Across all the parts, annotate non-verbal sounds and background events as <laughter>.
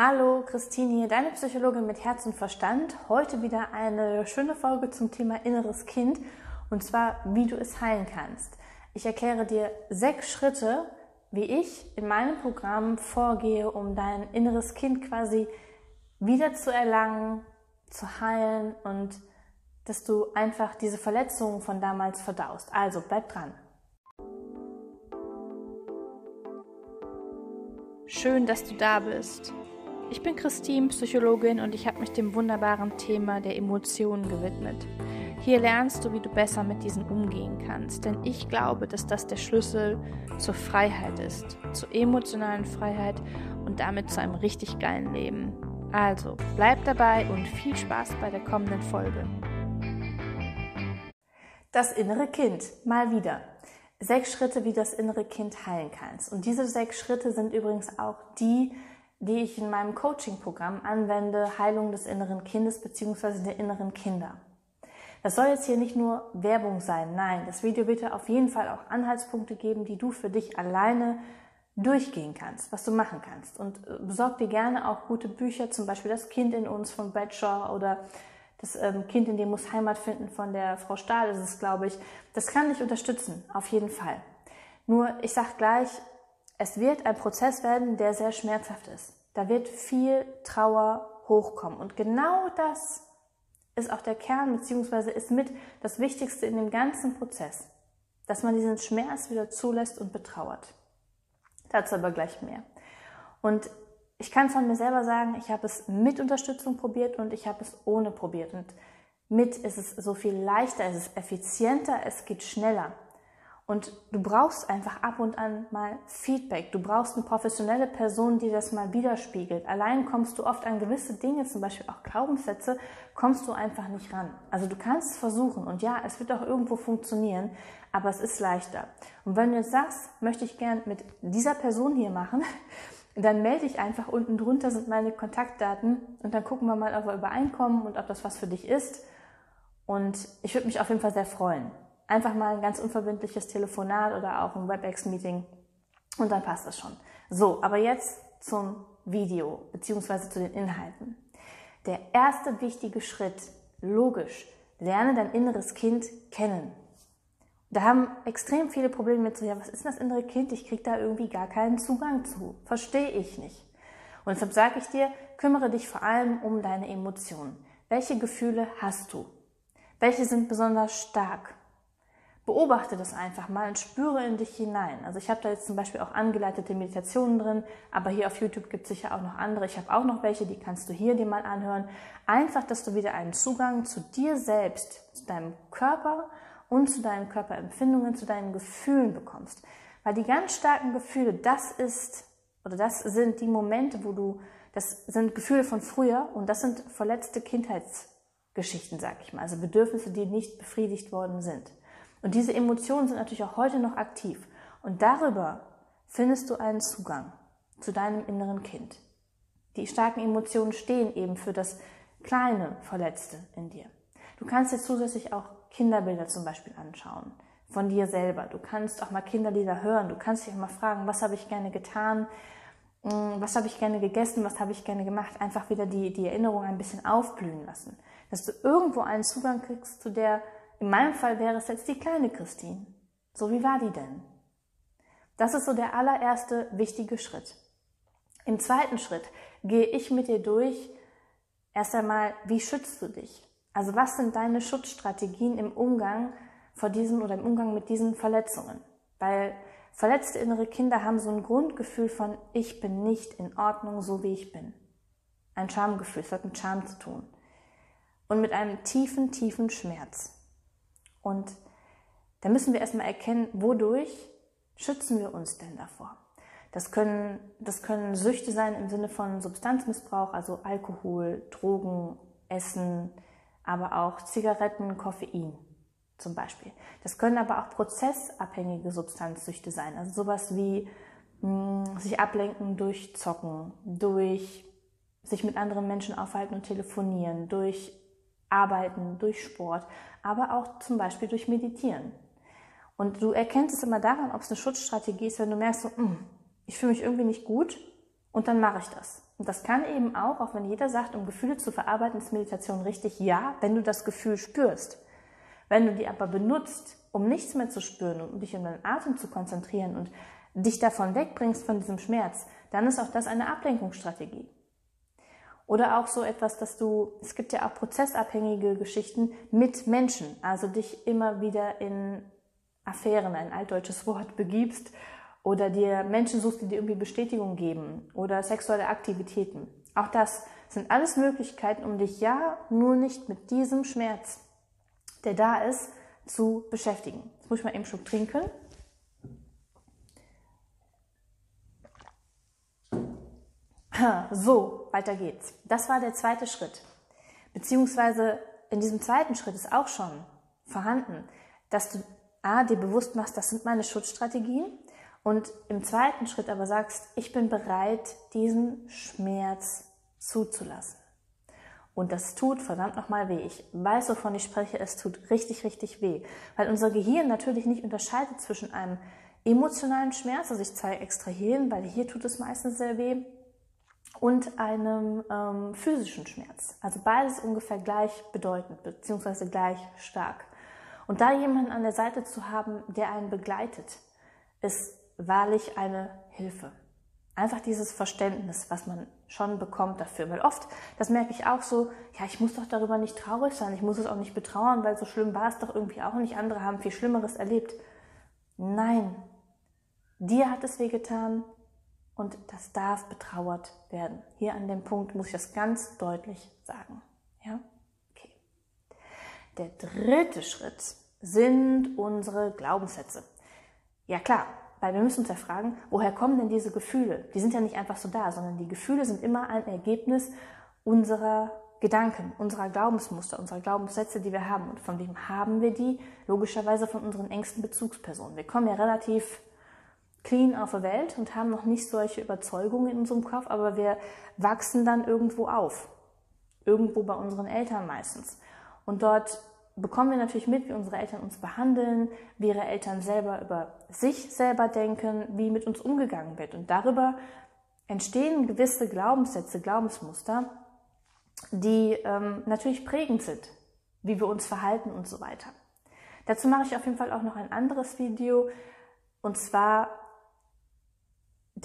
Hallo, Christine hier, deine Psychologin mit Herz und Verstand. Heute wieder eine schöne Folge zum Thema inneres Kind und zwar, wie du es heilen kannst. Ich erkläre dir sechs Schritte, wie ich in meinem Programm vorgehe, um dein inneres Kind quasi wieder zu erlangen, zu heilen und dass du einfach diese Verletzungen von damals verdaust. Also bleib dran. Schön, dass du da bist. Ich bin Christine, Psychologin und ich habe mich dem wunderbaren Thema der Emotionen gewidmet. Hier lernst du, wie du besser mit diesen umgehen kannst, denn ich glaube, dass das der Schlüssel zur Freiheit ist, zur emotionalen Freiheit und damit zu einem richtig geilen Leben. Also, bleib dabei und viel Spaß bei der kommenden Folge. Das innere Kind, mal wieder. Sechs Schritte, wie das innere Kind heilen kannst. Und diese sechs Schritte sind übrigens auch die, die ich in meinem Coaching-Programm anwende, Heilung des inneren Kindes bzw. der inneren Kinder. Das soll jetzt hier nicht nur Werbung sein, nein, das Video wird dir auf jeden Fall auch Anhaltspunkte geben, die du für dich alleine durchgehen kannst, was du machen kannst. Und äh, besorg dir gerne auch gute Bücher, zum Beispiel Das Kind in uns von Bradshaw oder Das ähm, Kind in dir muss Heimat finden von der Frau Stahl, das ist, glaube ich. Das kann dich unterstützen, auf jeden Fall. Nur, ich sag gleich, es wird ein Prozess werden, der sehr schmerzhaft ist. Da wird viel Trauer hochkommen. Und genau das ist auch der Kern, beziehungsweise ist mit das Wichtigste in dem ganzen Prozess. Dass man diesen Schmerz wieder zulässt und betrauert. Dazu aber gleich mehr. Und ich kann von mir selber sagen, ich habe es mit Unterstützung probiert und ich habe es ohne probiert. Und mit ist es so viel leichter, es ist effizienter, es geht schneller. Und du brauchst einfach ab und an mal Feedback. Du brauchst eine professionelle Person, die das mal widerspiegelt. Allein kommst du oft an gewisse Dinge, zum Beispiel auch Glaubenssätze, kommst du einfach nicht ran. Also du kannst es versuchen und ja, es wird auch irgendwo funktionieren, aber es ist leichter. Und wenn du jetzt sagst, möchte ich gern mit dieser Person hier machen, <laughs> dann melde dich einfach. Unten drunter sind meine Kontaktdaten und dann gucken wir mal, ob wir übereinkommen und ob das was für dich ist. Und ich würde mich auf jeden Fall sehr freuen einfach mal ein ganz unverbindliches Telefonat oder auch ein WebEx-Meeting und dann passt das schon. So, aber jetzt zum Video beziehungsweise zu den Inhalten. Der erste wichtige Schritt, logisch, lerne dein inneres Kind kennen. Da haben extrem viele Probleme mit so, ja, was ist das innere Kind? Ich kriege da irgendwie gar keinen Zugang zu. Verstehe ich nicht. Und deshalb sage ich dir, kümmere dich vor allem um deine Emotionen. Welche Gefühle hast du? Welche sind besonders stark? Beobachte das einfach mal und spüre in dich hinein. Also ich habe da jetzt zum Beispiel auch angeleitete Meditationen drin, aber hier auf YouTube gibt es sicher auch noch andere. Ich habe auch noch welche, die kannst du hier dir mal anhören. Einfach, dass du wieder einen Zugang zu dir selbst, zu deinem Körper und zu deinen Körperempfindungen, zu deinen Gefühlen bekommst. Weil die ganz starken Gefühle, das ist oder das sind die Momente, wo du, das sind Gefühle von früher und das sind verletzte Kindheitsgeschichten, sag ich mal, also Bedürfnisse, die nicht befriedigt worden sind. Und diese Emotionen sind natürlich auch heute noch aktiv. Und darüber findest du einen Zugang zu deinem inneren Kind. Die starken Emotionen stehen eben für das kleine Verletzte in dir. Du kannst dir zusätzlich auch Kinderbilder zum Beispiel anschauen von dir selber. Du kannst auch mal Kinderlieder hören. Du kannst dich auch mal fragen, was habe ich gerne getan, hm, was habe ich gerne gegessen, was habe ich gerne gemacht. Einfach wieder die, die Erinnerung ein bisschen aufblühen lassen. Dass du irgendwo einen Zugang kriegst zu der in meinem Fall wäre es jetzt die kleine Christine. So wie war die denn? Das ist so der allererste wichtige Schritt. Im zweiten Schritt gehe ich mit dir durch, erst einmal, wie schützt du dich? Also was sind deine Schutzstrategien im Umgang vor diesen oder im Umgang mit diesen Verletzungen? Weil verletzte innere Kinder haben so ein Grundgefühl von, ich bin nicht in Ordnung, so wie ich bin. Ein Schamgefühl, es hat mit Scham zu tun. Und mit einem tiefen, tiefen Schmerz. Und da müssen wir erstmal erkennen, wodurch schützen wir uns denn davor? Das können, das können Süchte sein im Sinne von Substanzmissbrauch, also Alkohol, Drogen, Essen, aber auch Zigaretten, Koffein zum Beispiel. Das können aber auch prozessabhängige Substanzsüchte sein, also sowas wie mh, hm, sich ablenken durch Zocken, durch sich mit anderen Menschen aufhalten und telefonieren, durch Arbeiten, durch Sport, aber auch zum Beispiel durch Meditieren. Und du erkennst es immer daran, ob es eine Schutzstrategie ist, wenn du merkst, so, hm, ich fühle mich irgendwie nicht gut Und dann mache ich das. Und das kann eben auch, auch wenn jeder sagt, um Gefühle zu verarbeiten, ist Meditation richtig, ja, wenn du das Gefühl spürst. Wenn du die aber benutzt, um nichts mehr zu spüren und um dich in deinen Atem zu konzentrieren und dich davon wegbringst von diesem Schmerz, dann ist auch das eine Ablenkungsstrategie. Oder auch so etwas, dass du, es gibt ja auch prozessabhängige Geschichten mit Menschen, also dich immer wieder in Affären, ein altdeutsches Wort, begibst oder dir Menschen suchst, die dir irgendwie Bestätigung geben oder sexuelle Aktivitäten. Auch das sind alles Möglichkeiten, um dich ja nur nicht mit diesem Schmerz, der da ist, zu beschäftigen. Jetzt muss ich mal eben einen Schluck trinken. <clears throat> So, weiter geht's. Das war der zweite Schritt. Beziehungsweise in diesem zweiten Schritt ist auch schon vorhanden, dass du A, dir bewusst machst, das sind meine Schutzstrategien und im zweiten Schritt aber sagst, ich bin bereit, diesen Schmerz zuzulassen. Und das tut verdammt nochmal weh. Ich weiß, wovon ich spreche. Es tut richtig, richtig weh. Weil unser Gehirn natürlich nicht unterscheidet zwischen einem emotionalen Schmerz, also ich zeige extra hier weil hier tut es meistens sehr weh, und einem ähm, physischen Schmerz. Also beides ungefähr gleich bedeutend, beziehungsweise gleich stark. Und da jemanden an der Seite zu haben, der einen begleitet, ist wahrlich eine Hilfe. Einfach dieses Verständnis, was man schon bekommt dafür. Weil oft, das merke ich auch so, ja, ich muss doch darüber nicht traurig sein, ich muss es auch nicht betrauern, weil so schlimm war es doch irgendwie auch nicht. Andere haben viel Schlimmeres erlebt. Nein, dir hat es wehgetan, und das darf betrauert werden. Hier an dem Punkt muss ich das ganz deutlich sagen. Ja? Okay. Der dritte Schritt sind unsere Glaubenssätze. Ja klar, weil wir müssen uns ja fragen, woher kommen denn diese Gefühle? Die sind ja nicht einfach so da, sondern die Gefühle sind immer ein Ergebnis unserer Gedanken, unserer Glaubensmuster, unserer Glaubenssätze, die wir haben. Und von wem haben wir die? Logischerweise von unseren engsten Bezugspersonen. Wir kommen ja relativ clean auf der Welt und haben noch nicht solche Überzeugungen in unserem Kopf, aber wir wachsen dann irgendwo auf. Irgendwo bei unseren Eltern meistens. Und dort bekommen wir natürlich mit, wie unsere Eltern uns behandeln, wie ihre Eltern selber über sich selber denken, wie mit uns umgegangen wird. Und darüber entstehen gewisse Glaubenssätze, Glaubensmuster, die ähm, natürlich prägend sind, wie wir uns verhalten und so weiter. Dazu mache ich auf jeden Fall auch noch ein anderes Video. Und zwar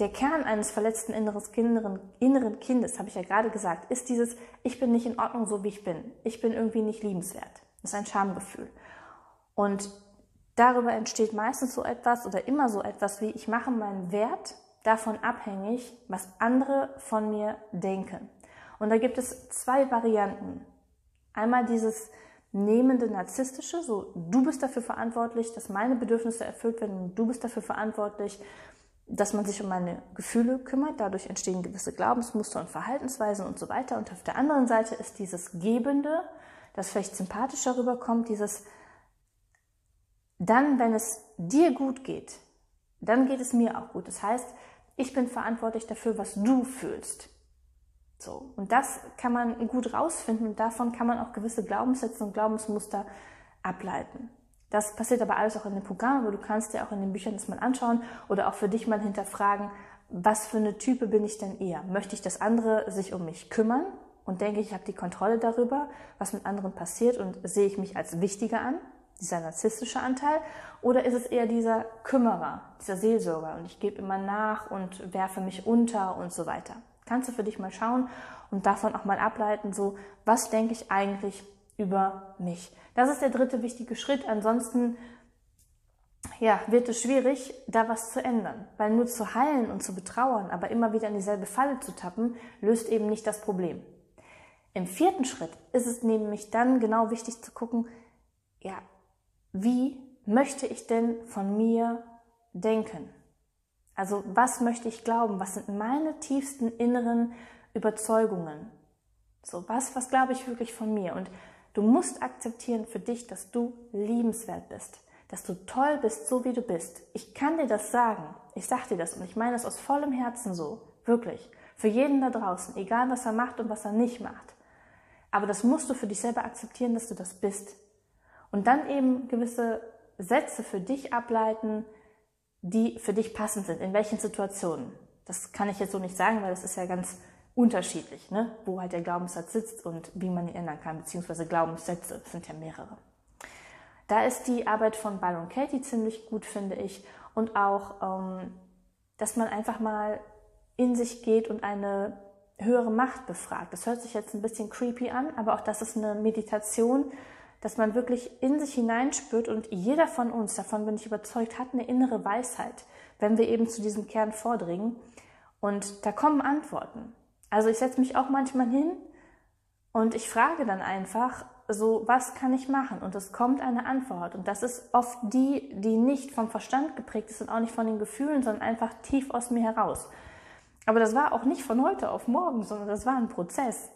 der Kern eines verletzten inneren, Kindes, habe ich ja gerade gesagt, ist dieses, ich bin nicht in Ordnung, so wie ich bin. Ich bin irgendwie nicht liebenswert. Das ist ein Schamgefühl. Und darüber entsteht meistens so etwas oder immer so etwas wie, ich mache meinen Wert davon abhängig, was andere von mir denken. Und da gibt es zwei Varianten. Einmal dieses nehmende narzisstische, so du bist dafür verantwortlich, dass meine Bedürfnisse erfüllt werden und du bist dafür verantwortlich, dass man sich um meine Gefühle kümmert. Dadurch entstehen gewisse Glaubensmuster und Verhaltensweisen und so weiter. Und auf der anderen Seite ist dieses Gebende, das vielleicht sympathischer rüberkommt, dieses dann, wenn es dir gut geht, dann geht es mir auch gut. Das heißt, ich bin verantwortlich dafür, was du fühlst. So. Und das kann man gut rausfinden und davon kann man auch gewisse Glaubenssätze und Glaubensmuster ableiten. Das passiert aber alles auch in dem Programm, aber du kannst dir auch in den Büchern das mal anschauen oder auch für dich mal hinterfragen, was für eine Type bin ich denn eher? Möchte ich, dass andere sich um mich kümmern und denke, ich habe die Kontrolle darüber, was mit anderen passiert und sehe ich mich als wichtiger an, dieser narzisstische Anteil? Oder ist es eher dieser Kümmerer, dieser Seelsorger und ich gebe immer nach und werfe mich unter und so weiter? Kannst du für dich mal schauen und davon auch mal ableiten, so, was denke ich eigentlich über mich. Das ist der dritte wichtige Schritt. Ansonsten ja, wird es schwierig, da was zu ändern. Weil nur zu heilen und zu betrauern, aber immer wieder in dieselbe Falle zu tappen, löst eben nicht das Problem. Im vierten Schritt ist es nämlich dann genau wichtig zu gucken, ja, wie möchte ich denn von mir denken? Also was möchte ich glauben? Was sind meine tiefsten inneren Überzeugungen? So, was, was glaube ich wirklich von mir? Und Du musst akzeptieren für dich, dass du liebenswert bist, dass du toll bist, so wie du bist. Ich kann dir das sagen. Ich sag dir das und ich meine das aus vollem Herzen so. Wirklich. Für jeden da draußen, egal was er macht und was er nicht macht. Aber das musst du für dich selber akzeptieren, dass du das bist. Und dann eben gewisse Sätze für dich ableiten, die für dich passend sind, in welchen Situationen. Das kann ich jetzt so nicht sagen, weil das ist ja ganz unterschiedlich, ne? wo halt der Glaubenssatz sitzt und wie man ihn ändern kann, beziehungsweise Glaubenssätze, sind ja mehrere. Da ist die Arbeit von und Katie ziemlich gut, finde ich. Und auch, ähm, dass man einfach mal in sich geht und eine höhere Macht befragt. Das hört sich jetzt ein bisschen creepy an, aber auch das ist eine Meditation, dass man wirklich in sich hineinspürt und jeder von uns, davon bin ich überzeugt, hat eine innere Weisheit, wenn wir eben zu diesem Kern vordringen. Und da kommen Antworten. Also ich setze mich auch manchmal hin und ich frage dann einfach, so, was kann ich machen? Und es kommt eine Antwort. Und das ist oft die, die nicht vom Verstand geprägt ist und auch nicht von den Gefühlen, sondern einfach tief aus mir heraus. Aber das war auch nicht von heute auf morgen, sondern das war ein Prozess.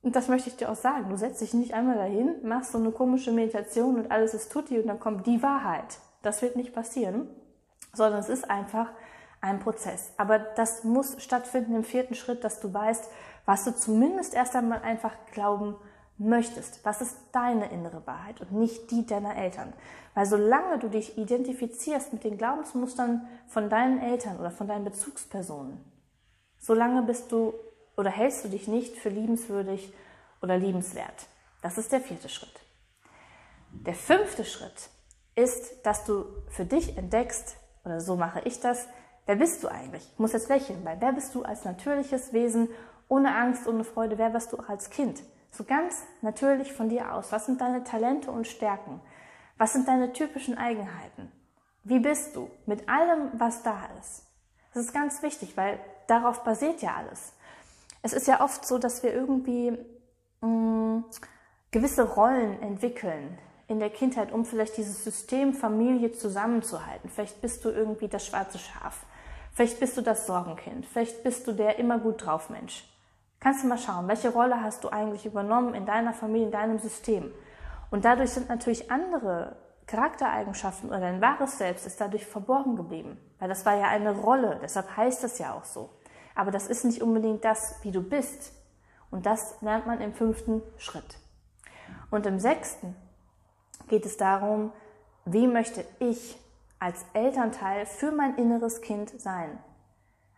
Und das möchte ich dir auch sagen. Du setzt dich nicht einmal dahin, machst so eine komische Meditation und alles ist tutti und dann kommt die Wahrheit. Das wird nicht passieren, sondern es ist einfach ein Prozess. Aber das muss stattfinden im vierten Schritt, dass du weißt, was du zumindest erst einmal einfach glauben möchtest. Was ist deine innere Wahrheit und nicht die deiner Eltern? Weil solange du dich identifizierst mit den Glaubensmustern von deinen Eltern oder von deinen Bezugspersonen, solange bist du oder hältst du dich nicht für liebenswürdig oder liebenswert. Das ist der vierte Schritt. Der fünfte Schritt ist, dass du für dich entdeckst, oder so mache ich das, wer bist du eigentlich? Ich muss jetzt lächeln, weil wer bist du als natürliches Wesen, ohne Angst, ohne Freude, wer warst du auch als Kind? So ganz natürlich von dir aus. Was sind deine Talente und Stärken? Was sind deine typischen Eigenheiten? Wie bist du mit allem, was da ist? Das ist ganz wichtig, weil darauf basiert ja alles. Es ist ja oft so, dass wir irgendwie mh, mm, gewisse Rollen entwickeln in der Kindheit, um vielleicht dieses System Familie zusammenzuhalten. Vielleicht bist du irgendwie das schwarze Schaf. Vielleicht bist du das Sorgenkind. Vielleicht bist du der immer gut drauf Mensch. Kannst du mal schauen, welche Rolle hast du eigentlich übernommen in deiner Familie, in deinem System? Und dadurch sind natürlich andere Charaktereigenschaften oder dein wahres Selbst ist dadurch verborgen geblieben. Weil das war ja eine Rolle, deshalb heißt es ja auch so. Aber das ist nicht unbedingt das, wie du bist. Und das lernt man im fünften Schritt. Und im sechsten geht es darum, wie möchte ich als Elternteil für mein inneres Kind sein?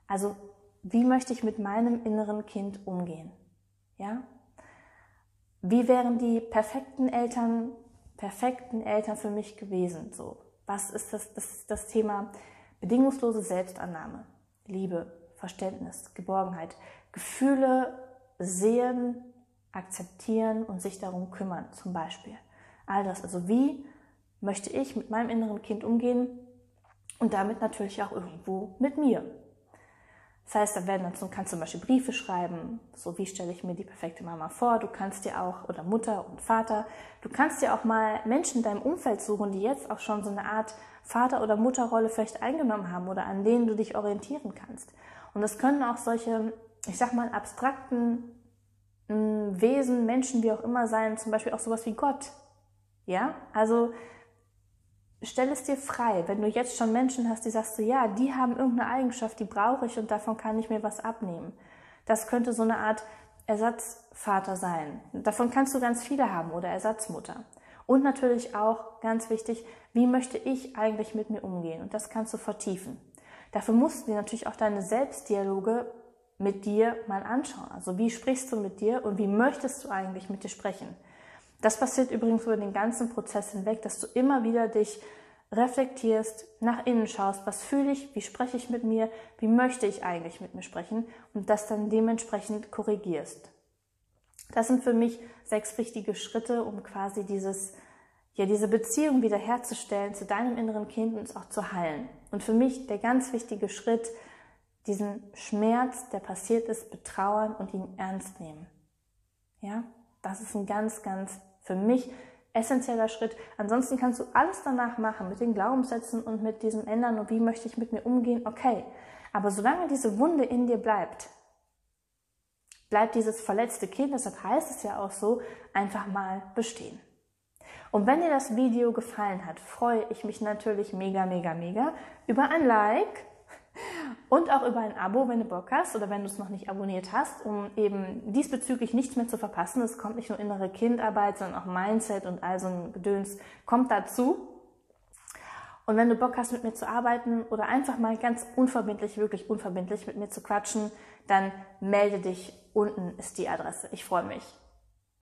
Also, wie möchte ich mit meinem inneren Kind umgehen? Ja? Wie wären die perfekten Eltern, perfekten Eltern für mich gewesen? So, was ist das, das, das Thema bedingungslose Selbstannahme, Liebe, Verständnis, Geborgenheit, Gefühle sehen, akzeptieren und sich darum kümmern, zum Beispiel. All das. Also wie möchte ich mit meinem inneren Kind umgehen und damit natürlich auch irgendwo mit mir. Das heißt, da werden dann kannst zum Beispiel Briefe schreiben, so wie stelle ich mir die perfekte Mama vor. Du kannst dir auch, oder Mutter und Vater, du kannst dir auch mal Menschen in deinem Umfeld suchen, die jetzt auch schon so eine Art Vater- oder Mutterrolle vielleicht eingenommen haben oder an denen du dich orientieren kannst. Und das können auch solche, ich sag mal, abstrakten Wesen, Menschen, wie auch immer sein, zum Beispiel auch sowas wie Gott. Ja, also stell es dir frei, wenn du jetzt schon Menschen hast, die sagst du, ja, die haben irgendeine Eigenschaft, die brauche ich und davon kann ich mir was abnehmen. Das könnte so eine Art Ersatzvater sein. Davon kannst du ganz viele haben oder Ersatzmutter. Und natürlich auch ganz wichtig, wie möchte ich eigentlich mit mir umgehen? Und das kannst du vertiefen. Dafür musst du dir natürlich auch deine Selbstdialoge mit dir mal anschauen. Also wie sprichst du mit dir und wie möchtest du eigentlich mit dir sprechen? Das passiert übrigens über den ganzen Prozess hinweg, dass du immer wieder dich reflektierst, nach innen schaust, was fühle ich, wie spreche ich mit mir, wie möchte ich eigentlich mit mir sprechen und das dann dementsprechend korrigierst. Das sind für mich sechs wichtige Schritte, um quasi dieses, ja, diese Beziehung wiederherzustellen zu deinem inneren Kind und es auch zu heilen. Und für mich der ganz wichtige Schritt, diesen Schmerz, der passiert ist, betrauern und ihn ernst nehmen. Ja, das ist ein ganz, ganz für mich essentieller Schritt. Ansonsten kannst du alles danach machen mit den Glaubenssätzen und mit diesem Ändern und wie möchte ich mit mir umgehen, okay. Aber solange diese Wunde in dir bleibt, bleibt dieses verletzte Kind, deshalb heißt es ja auch so, einfach mal bestehen. Und wenn dir das Video gefallen hat, freue ich mich natürlich mega, mega, mega über ein Like und auch über ein Abo, wenn du Bock hast oder wenn du es noch nicht abonniert hast, um eben diesbezüglich nichts mehr zu verpassen. Es kommt nicht nur innere Kindarbeit, sondern auch Mindset und all so ein Gedöns kommt dazu. Und wenn du Bock hast, mit mir zu arbeiten oder einfach mal ganz unverbindlich, wirklich unverbindlich mit mir zu quatschen, dann melde dich. Unten ist die Adresse. Ich freue mich.